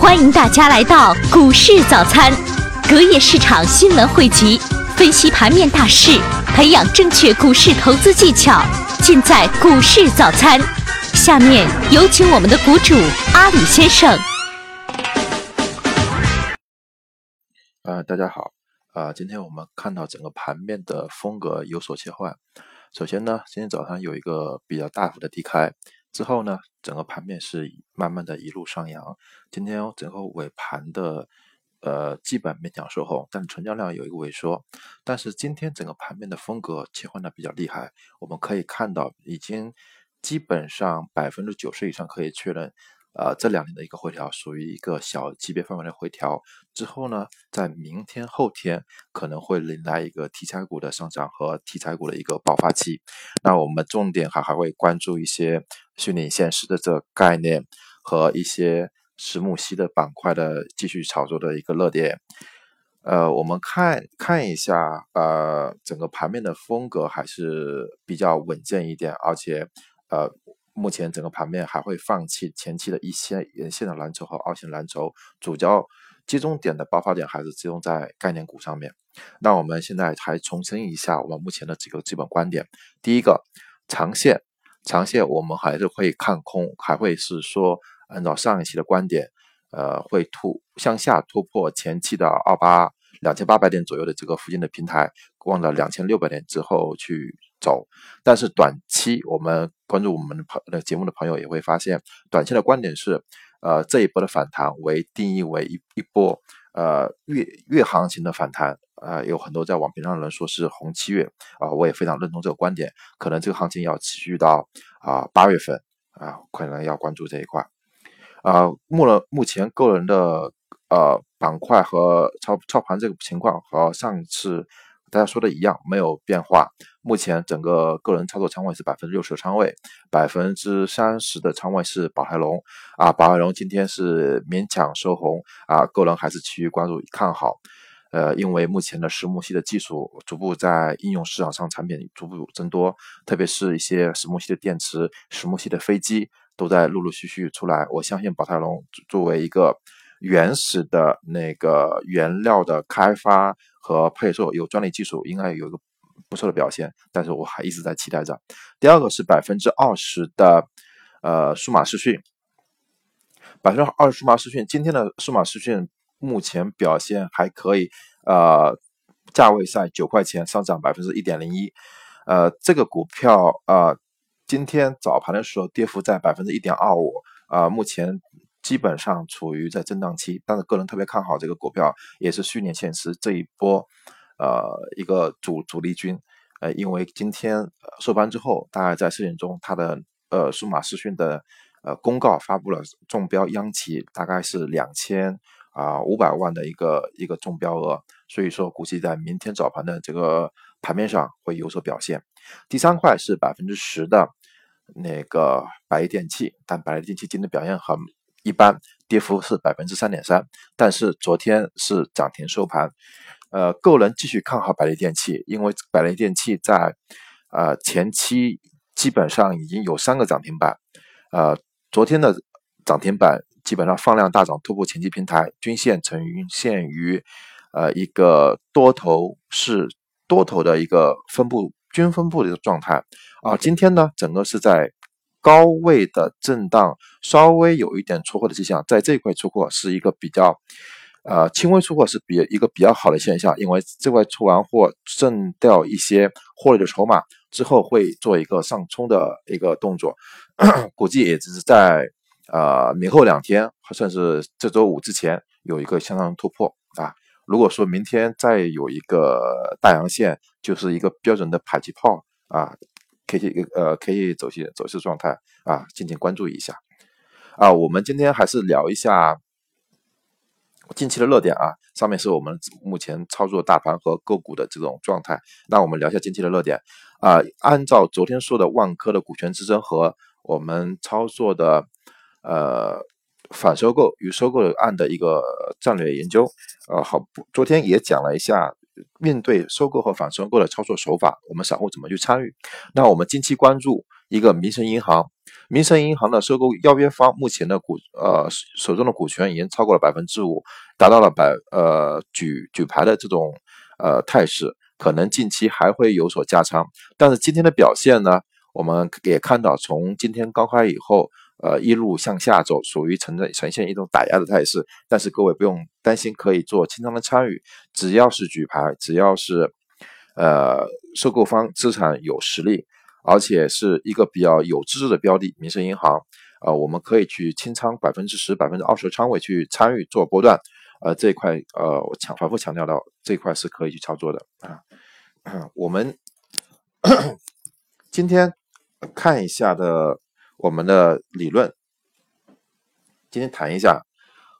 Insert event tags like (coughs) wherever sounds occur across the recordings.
欢迎大家来到股市早餐，隔夜市场新闻汇集，分析盘面大势，培养正确股市投资技巧，尽在股市早餐。下面有请我们的股主阿里先生。呃，大家好，啊，今天我们看到整个盘面的风格有所切换。首先呢，今天早上有一个比较大幅的低开。之后呢，整个盘面是慢慢的一路上扬。今天整个尾盘的呃基本勉强收红，但成交量有一个萎缩。但是今天整个盘面的风格切换的比较厉害，我们可以看到已经基本上百分之九十以上可以确认。呃，这两年的一个回调属于一个小级别范围的回调，之后呢，在明天后天可能会迎来一个题材股的上涨和题材股的一个爆发期。那我们重点还还会关注一些虚拟现实的这个概念和一些石墨烯的板块的继续炒作的一个热点。呃，我们看看一下，呃，整个盘面的风格还是比较稳健一点，而且呃。目前整个盘面还会放弃前期的一线、沿线的蓝筹和二线蓝筹，主焦集中点的爆发点还是集中在概念股上面。那我们现在还重申一下我们目前的几个基本观点：第一个，长线，长线我们还是会看空，还会是说按照上一期的观点，呃，会突向下突破前期的二八两千八百点左右的这个附近的平台，望着两千六百点之后去。走，但是短期我们关注我们的朋呃节目的朋友也会发现，短期的观点是，呃这一波的反弹为定义为一一波呃月月行情的反弹，啊有很多在网评上的人说是红七月，啊我也非常认同这个观点，可能这个行情要持续到啊八月份，啊可能要关注这一块，啊目了目前个人的呃板块和操操盘这个情况和上次。大家说的一样，没有变化。目前整个个人操作仓位是百分之六十的仓位，百分之三十的仓位是宝泰龙啊。宝泰龙今天是勉强收红啊，个人还是持续关注看好。呃，因为目前的石墨烯的技术逐步在应用市场上产品逐步增多，特别是一些石墨烯的电池、石墨烯的飞机都在陆陆续续出来。我相信宝泰龙作为一个原始的那个原料的开发。和配售有专利技术，应该有一个不错的表现，但是我还一直在期待着。第二个是百分之二十的呃数码视讯，百分之二十数码视讯，今天的数码视讯目前表现还可以，呃，价位在九块钱，上涨百分之一点零一，呃，这个股票啊，今天早盘的时候跌幅在百分之一点二五，啊，目前。基本上处于在震荡期，但是个人特别看好这个股票，也是虚拟现实这一波，呃，一个主主力军，呃，因为今天收盘之后，大概在四点钟，它的呃数码视讯的呃公告发布了中标央企大概是两千啊五百万的一个一个中标额，所以说估计在明天早盘的这个盘面上会有所表现。第三块是百分之十的那个白电器，但白电器今天表现很。一般跌幅是百分之三点三，但是昨天是涨停收盘。呃，个人继续看好百利电器，因为百利电器在呃前期基本上已经有三个涨停板，呃，昨天的涨停板基本上放量大涨，突破前期平台均线，呈现于呃一个多头是多头的一个分布均分布的一个状态啊。今天呢，整个是在。高位的震荡稍微有一点出货的迹象，在这一块出货是一个比较，呃，轻微出货是比一个比较好的现象，因为这块出完货挣掉一些获利的筹码之后，会做一个上冲的一个动作，(clears throat) 估计也只是在呃明后两天，算是这周五之前有一个向上突破啊。如果说明天再有一个大阳线，就是一个标准的迫击炮啊。K 线呃，K 线走势走势状态啊，敬请关注一下啊。我们今天还是聊一下近期的热点啊。上面是我们目前操作大盘和个股的这种状态。那我们聊一下近期的热点啊。按照昨天说的万科的股权之争和我们操作的呃反收购与收购案的一个战略研究，呃，好，昨天也讲了一下。面对收购和反收购的操作手法，我们散户怎么去参与？那我们近期关注一个民生银行。民生银行的收购邀约方目前的股呃手中的股权已经超过了百分之五，达到了百呃举举牌的这种呃态势，可能近期还会有所加仓。但是今天的表现呢，我们也看到从今天高开以后，呃一路向下走，属于呈在呈现一种打压的态势。但是各位不用担心，可以做清仓的参与，只要是举牌，只要是呃收购方资产有实力。而且是一个比较有资质的标的，民生银行，呃，我们可以去清仓百分之十、百分之二十的仓位去参与做波段，呃，这一块，呃，我强反复强调到这一块是可以去操作的啊。(clears throat) 我们 (coughs) 今天看一下的我们的理论，今天谈一下，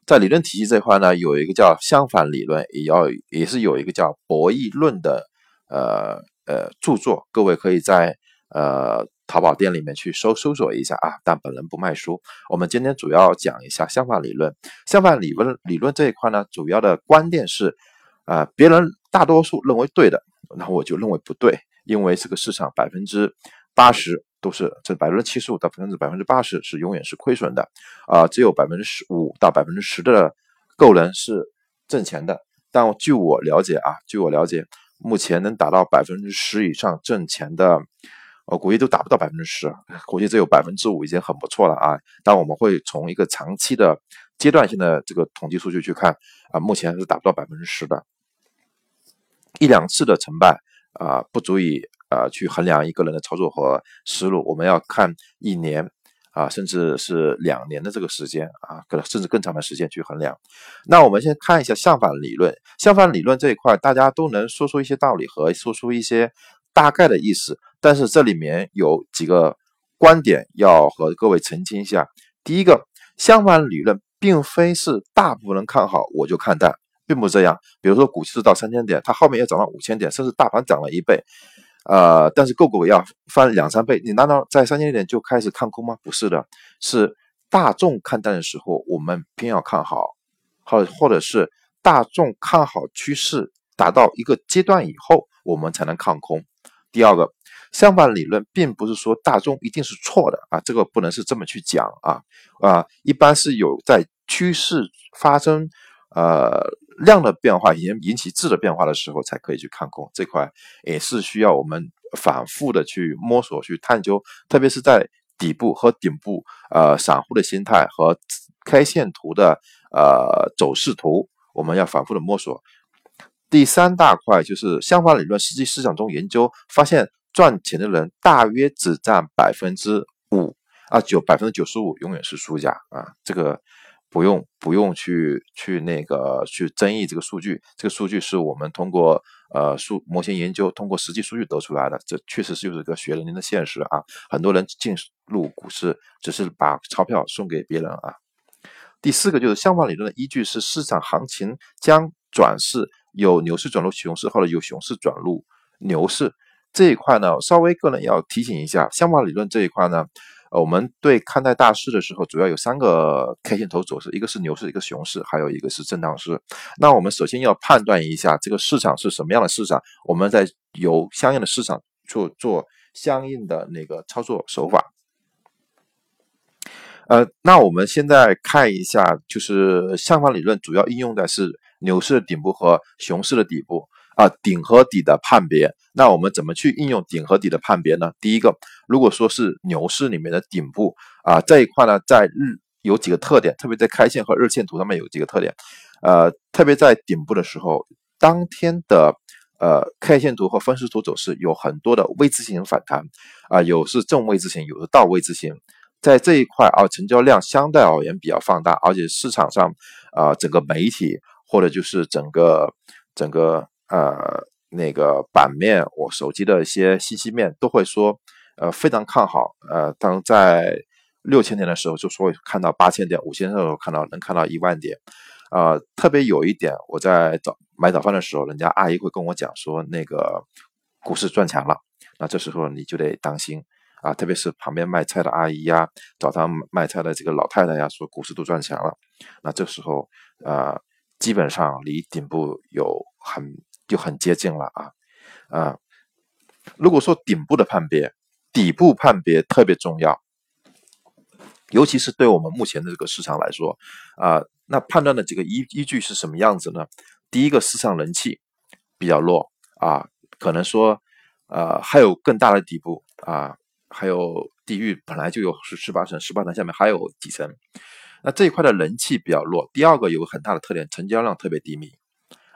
在理论体系这块呢，有一个叫相反理论，也要也是有一个叫博弈论的，呃呃著作，各位可以在。呃，淘宝店里面去搜搜索一下啊，但本人不卖书。我们今天主要讲一下相反理论。相反理论理论这一块呢，主要的观点是，啊，别人大多数认为对的，那我就认为不对，因为这个市场百分之八十都是这百分之七十五到百分之百分之八十是永远是亏损的，啊，只有百分之十五到百分之十的个人是挣钱的。但据我了解啊，据我了解，目前能达到百分之十以上挣钱的。我估计都达不到百分之十，估计只有百分之五已经很不错了啊！但我们会从一个长期的阶段性的这个统计数据去看啊，目前是达不到百分之十的，一两次的成败啊，不足以啊去衡量一个人的操作和思路。我们要看一年啊，甚至是两年的这个时间啊，可能甚至更长的时间去衡量。那我们先看一下相反理论，相反理论这一块，大家都能说出一些道理和说出一些大概的意思。但是这里面有几个观点要和各位澄清一下。第一个，相反理论并非是大部分人看好我就看淡，并不这样。比如说股市到三千点，它后面又涨到五千点，甚至大盘涨了一倍，呃，但是个股要翻两三倍，你难道在三千点就开始看空吗？不是的，是大众看淡的时候，我们偏要看好，或或者是大众看好趋势达到一个阶段以后，我们才能看空。第二个。相反理论并不是说大众一定是错的啊，这个不能是这么去讲啊啊，一般是有在趋势发生呃量的变化引引起质的变化的时候才可以去看空，这块也是需要我们反复的去摸索去探究，特别是在底部和顶部呃散户的心态和开线图的呃走势图，我们要反复的摸索。第三大块就是相反理论，实际市场中研究发现。赚钱的人大约只占百分之五啊，九百分之九十五永远是输家啊，这个不用不用去去那个去争议这个数据，这个数据是我们通过呃数模型研究，通过实际数据得出来的，这确实是就是个血淋淋的现实啊。很多人进入股市只是把钞票送给别人啊。第四个就是相反理论的依据是市场行情将转势，有牛市转入熊市，或者有熊市转入牛市。这一块呢，稍微个人要提醒一下，相反理论这一块呢，呃，我们对看待大势的时候，主要有三个 K 线头走势，一个是牛市，一个熊市，还有一个是震荡市。那我们首先要判断一下这个市场是什么样的市场，我们再由相应的市场做做相应的那个操作手法。呃，那我们现在看一下，就是相反理论主要应用的是牛市的顶部和熊市的底部。啊，顶和底的判别，那我们怎么去应用顶和底的判别呢？第一个，如果说是牛市里面的顶部啊，这一块呢，在日有几个特点，特别在开线和日线图上面有几个特点，呃，特别在顶部的时候，当天的呃 K 线图和分时图走势有很多的 V 字形反弹啊，有是正 V 字形，有的倒 V 字形，在这一块啊，成交量相对而言比较放大，而且市场上啊，整个媒体或者就是整个整个。呃，那个版面，我手机的一些信息面都会说，呃，非常看好。呃，当在六千点的时候，就说看到八千点，五千的时候看到能看到一万点。呃，特别有一点，我在早买早饭的时候，人家阿姨会跟我讲说，那个股市赚钱了。那这时候你就得当心啊，特别是旁边卖菜的阿姨呀，早上卖菜的这个老太太呀，说股市都赚钱了。那这时候，呃，基本上离顶部有很。就很接近了啊，啊，如果说顶部的判别底部判别特别重要，尤其是对我们目前的这个市场来说啊，那判断的这个依依据是什么样子呢？第一个市场人气比较弱啊，可能说呃还有更大的底部啊，还有地域本来就有十十八层，十八层下面还有几层，那这一块的人气比较弱。第二个有个很大的特点，成交量特别低迷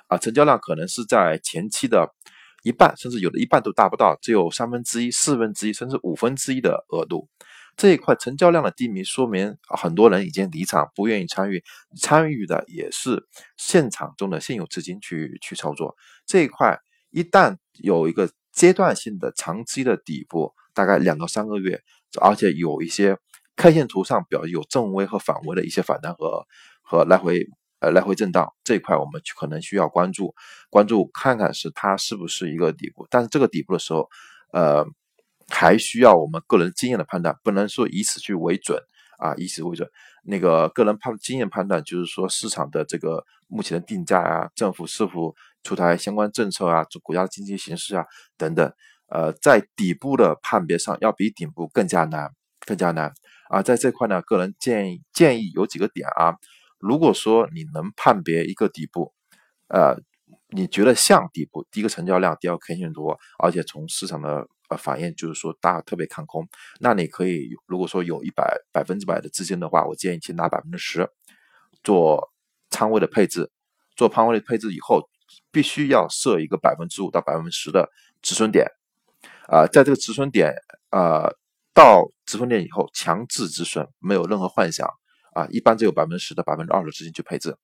啊，成交量可能是在前期的。一半甚至有的一半都达不到，只有三分之一、四分之一甚至五分之一的额度。这一块成交量的低迷，说明很多人已经离场，不愿意参与。参与的也是现场中的现有资金去去操作。这一块一旦有一个阶段性的长期的底部，大概两到三个月，而且有一些 K 线图上表有正微和反微的一些反弹和和来回。呃，来回震荡这一块，我们可能需要关注，关注看看是它是不是一个底部。但是这个底部的时候，呃，还需要我们个人经验的判断，不能说以此去为准啊，以此为准。那个个人判经验判断，就是说市场的这个目前的定价啊，政府是否出台相关政策啊，国家的经济形势啊等等，呃，在底部的判别上要比顶部更加难，更加难啊。在这块呢，个人建议建议有几个点啊。如果说你能判别一个底部，呃，你觉得像底部，第一个成交量，第二个 K 线图，而且从市场的呃反应就是说大家特别看空，那你可以如果说有一百百分之百的资金的话，我建议去拿百分之十做仓位的配置，做仓位的配置以后，必须要设一个百分之五到百分之十的止损点，啊，在这个止损点，呃，到止损点以后强制止损，没有任何幻想。啊，一般只有百分之十到百分之二十的资金去配置。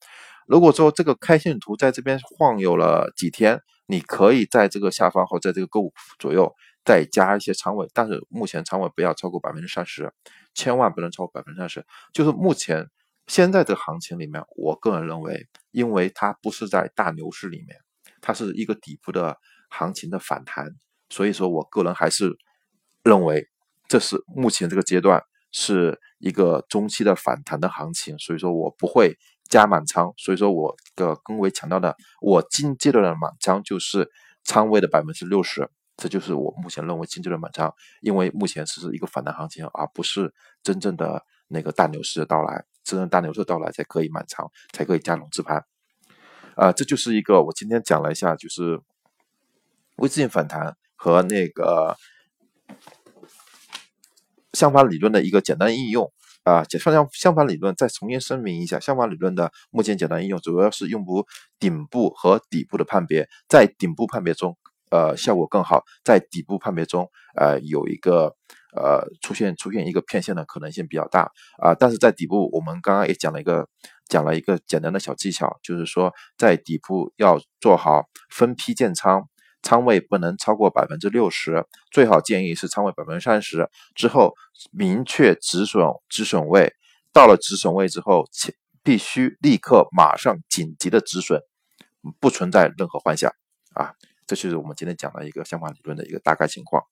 如果说这个 K 线图在这边晃悠了几天，你可以在这个下方或在这个勾股左右再加一些仓位，但是目前仓位不要超过百分之三十，千万不能超过百分之三十。就是目前现在的行情里面，我个人认为，因为它不是在大牛市里面，它是一个底部的行情的反弹，所以说我个人还是认为这是目前这个阶段。是一个中期的反弹的行情，所以说我不会加满仓，所以说我的更为强调的，我近阶段的满仓就是仓位的百分之六十，这就是我目前认为近阶段满仓，因为目前是一个反弹行情，而不是真正的那个大牛市的到来，真正大牛市的到来才可以满仓，才可以加融资盘，啊，这就是一个我今天讲了一下，就是微自性反弹和那个。相反理论的一个简单应用啊，相相相反理论再重新声明一下，相反理论的目前简单应用主要是用于顶部和底部的判别，在顶部判别中，呃，效果更好；在底部判别中，呃，有一个呃出现出现一个骗线的可能性比较大啊。但是在底部，我们刚刚也讲了一个讲了一个简单的小技巧，就是说在底部要做好分批建仓。仓位不能超过百分之六十，最好建议是仓位百分之三十。之后明确止损止损位，到了止损位之后，必须立刻马上紧急的止损，不存在任何幻想啊！这就是我们今天讲的一个相关理论的一个大概情况。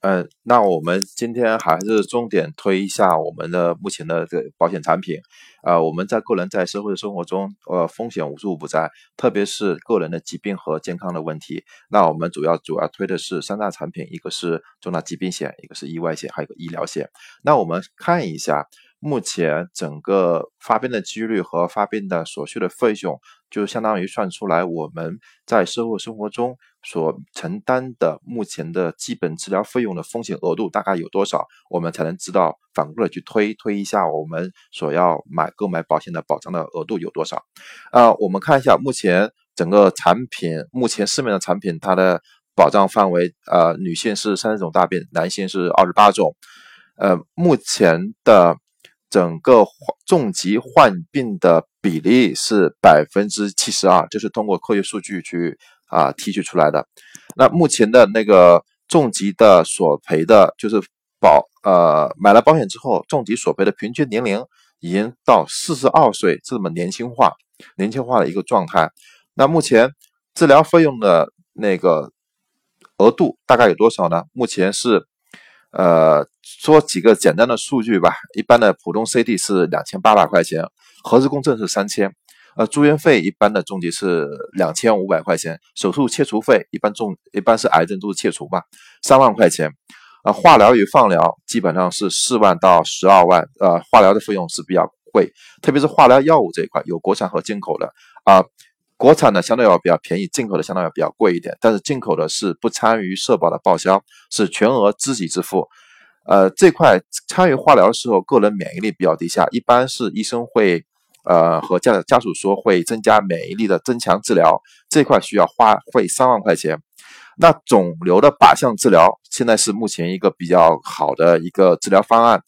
嗯，那我们今天还是重点推一下我们的目前的这个保险产品。啊，我们在个人在社会生活中，呃，风险无处不在，特别是个人的疾病和健康的问题。那我们主要主要推的是三大产品，一个是重大疾病险，一个是意外险，还有一个医疗险。那我们看一下。目前整个发病的几率和发病的所需的费用，就相当于算出来我们在社会生活中所承担的目前的基本治疗费用的风险额度大概有多少，我们才能知道反过来去推推一下我们所要买购买保险的保障的额度有多少。啊，我们看一下目前整个产品，目前市面的产品它的保障范围，呃，女性是三十种大病，男性是二十八种，呃，目前的。整个重疾患病的比例是百分之七十二，就是通过科学数据去啊提取出来的。那目前的那个重疾的索赔的，就是保呃买了保险之后，重疾索赔的平均年龄已经到四十二岁，这么年轻化、年轻化的一个状态。那目前治疗费用的那个额度大概有多少呢？目前是呃，说几个简单的数据吧。一般的普通 CT 是两千八百块钱，核磁共振是三千。呃，住院费一般的重疾是两千五百块钱，手术切除费一般重一般是癌症都是切除嘛，三万块钱。啊，化疗与放疗基本上是四万到十二万。呃，化疗的费用是比较贵，特别是化疗药物这一块，有国产和进口的。啊，国产的相对要比较便宜，进口的相对要比较贵一点。但是进口的是不参与社保的报销，是全额自己支付。呃，这块参与化疗的时候，个人免疫力比较低下，一般是医生会。呃，和家家属说会增加免疫力的增强治疗，这块需要花费三万块钱。那肿瘤的靶向治疗现在是目前一个比较好的一个治疗方案。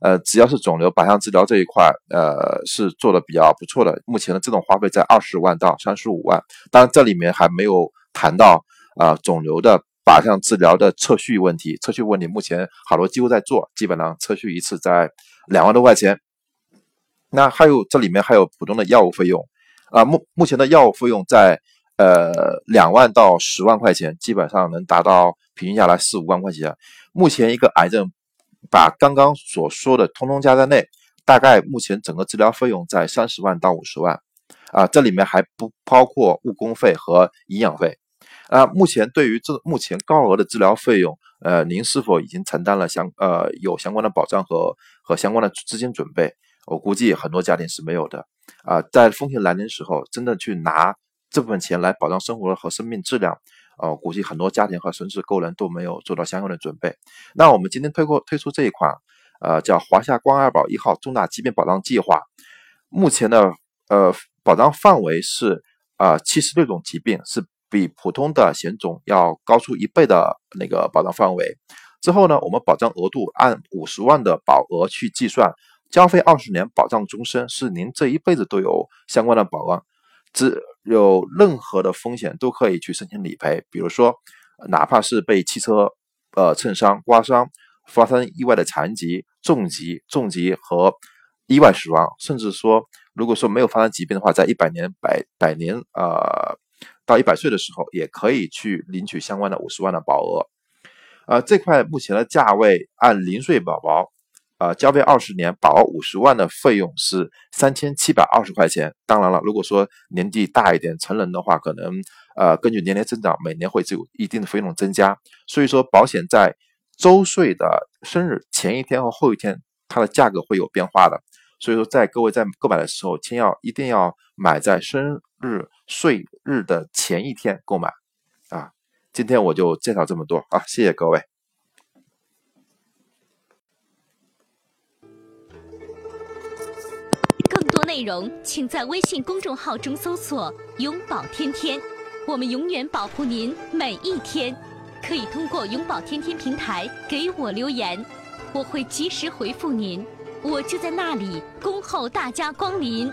呃，只要是肿瘤靶向治疗这一块，呃，是做的比较不错的。目前的这种花费在二十万到三十五万，当然这里面还没有谈到啊肿瘤的靶向治疗的测序问题。测序问题目前好多机构在做，基本上测序一次在两万多块钱。那还有这里面还有普通的药物费用，啊，目目前的药物费用在呃两万到十万块钱，基本上能达到平均下来四五万块钱。目前一个癌症，把刚刚所说的通通加在内，大概目前整个治疗费用在三十万到五十万，啊，这里面还不包括误工费和营养费。啊，目前对于这目前高额的治疗费用，呃，您是否已经承担了相呃有相关的保障和和相关的资金准备？我估计很多家庭是没有的啊，在风险来临时候，真的去拿这部分钱来保障生活和生命质量，呃，估计很多家庭和甚至个人都没有做到相应的准备。那我们今天推过推出这一款，呃，叫华夏关爱宝一号重大疾病保障计划，目前的呃保障范围是啊七十六种疾病，是比普通的险种要高出一倍的那个保障范围。之后呢，我们保障额度按五十万的保额去计算。交费二十年，保障终身，是您这一辈子都有相关的保障，只有任何的风险都可以去申请理赔。比如说，哪怕是被汽车呃蹭伤、刮伤、发生意外的残疾、重疾、重疾和意外死亡，甚至说，如果说没有发生疾病的话，在一百年百百年呃到一百岁的时候，也可以去领取相关的五十万的保额。呃，这块目前的价位按零岁宝宝。呃，交费二十年，保额五十万的费用是三千七百二十块钱。当然了，如果说年纪大一点，成人的话，可能呃根据年龄增长，每年会有一定的费用增加。所以说，保险在周岁的生日前一天和后一天，它的价格会有变化的。所以说，在各位在购买的时候，先要一定要买在生日岁日的前一天购买啊。今天我就介绍这么多啊，谢谢各位。内容请在微信公众号中搜索“永保天天”，我们永远保护您每一天。可以通过“永保天天”平台给我留言，我会及时回复您。我就在那里恭候大家光临。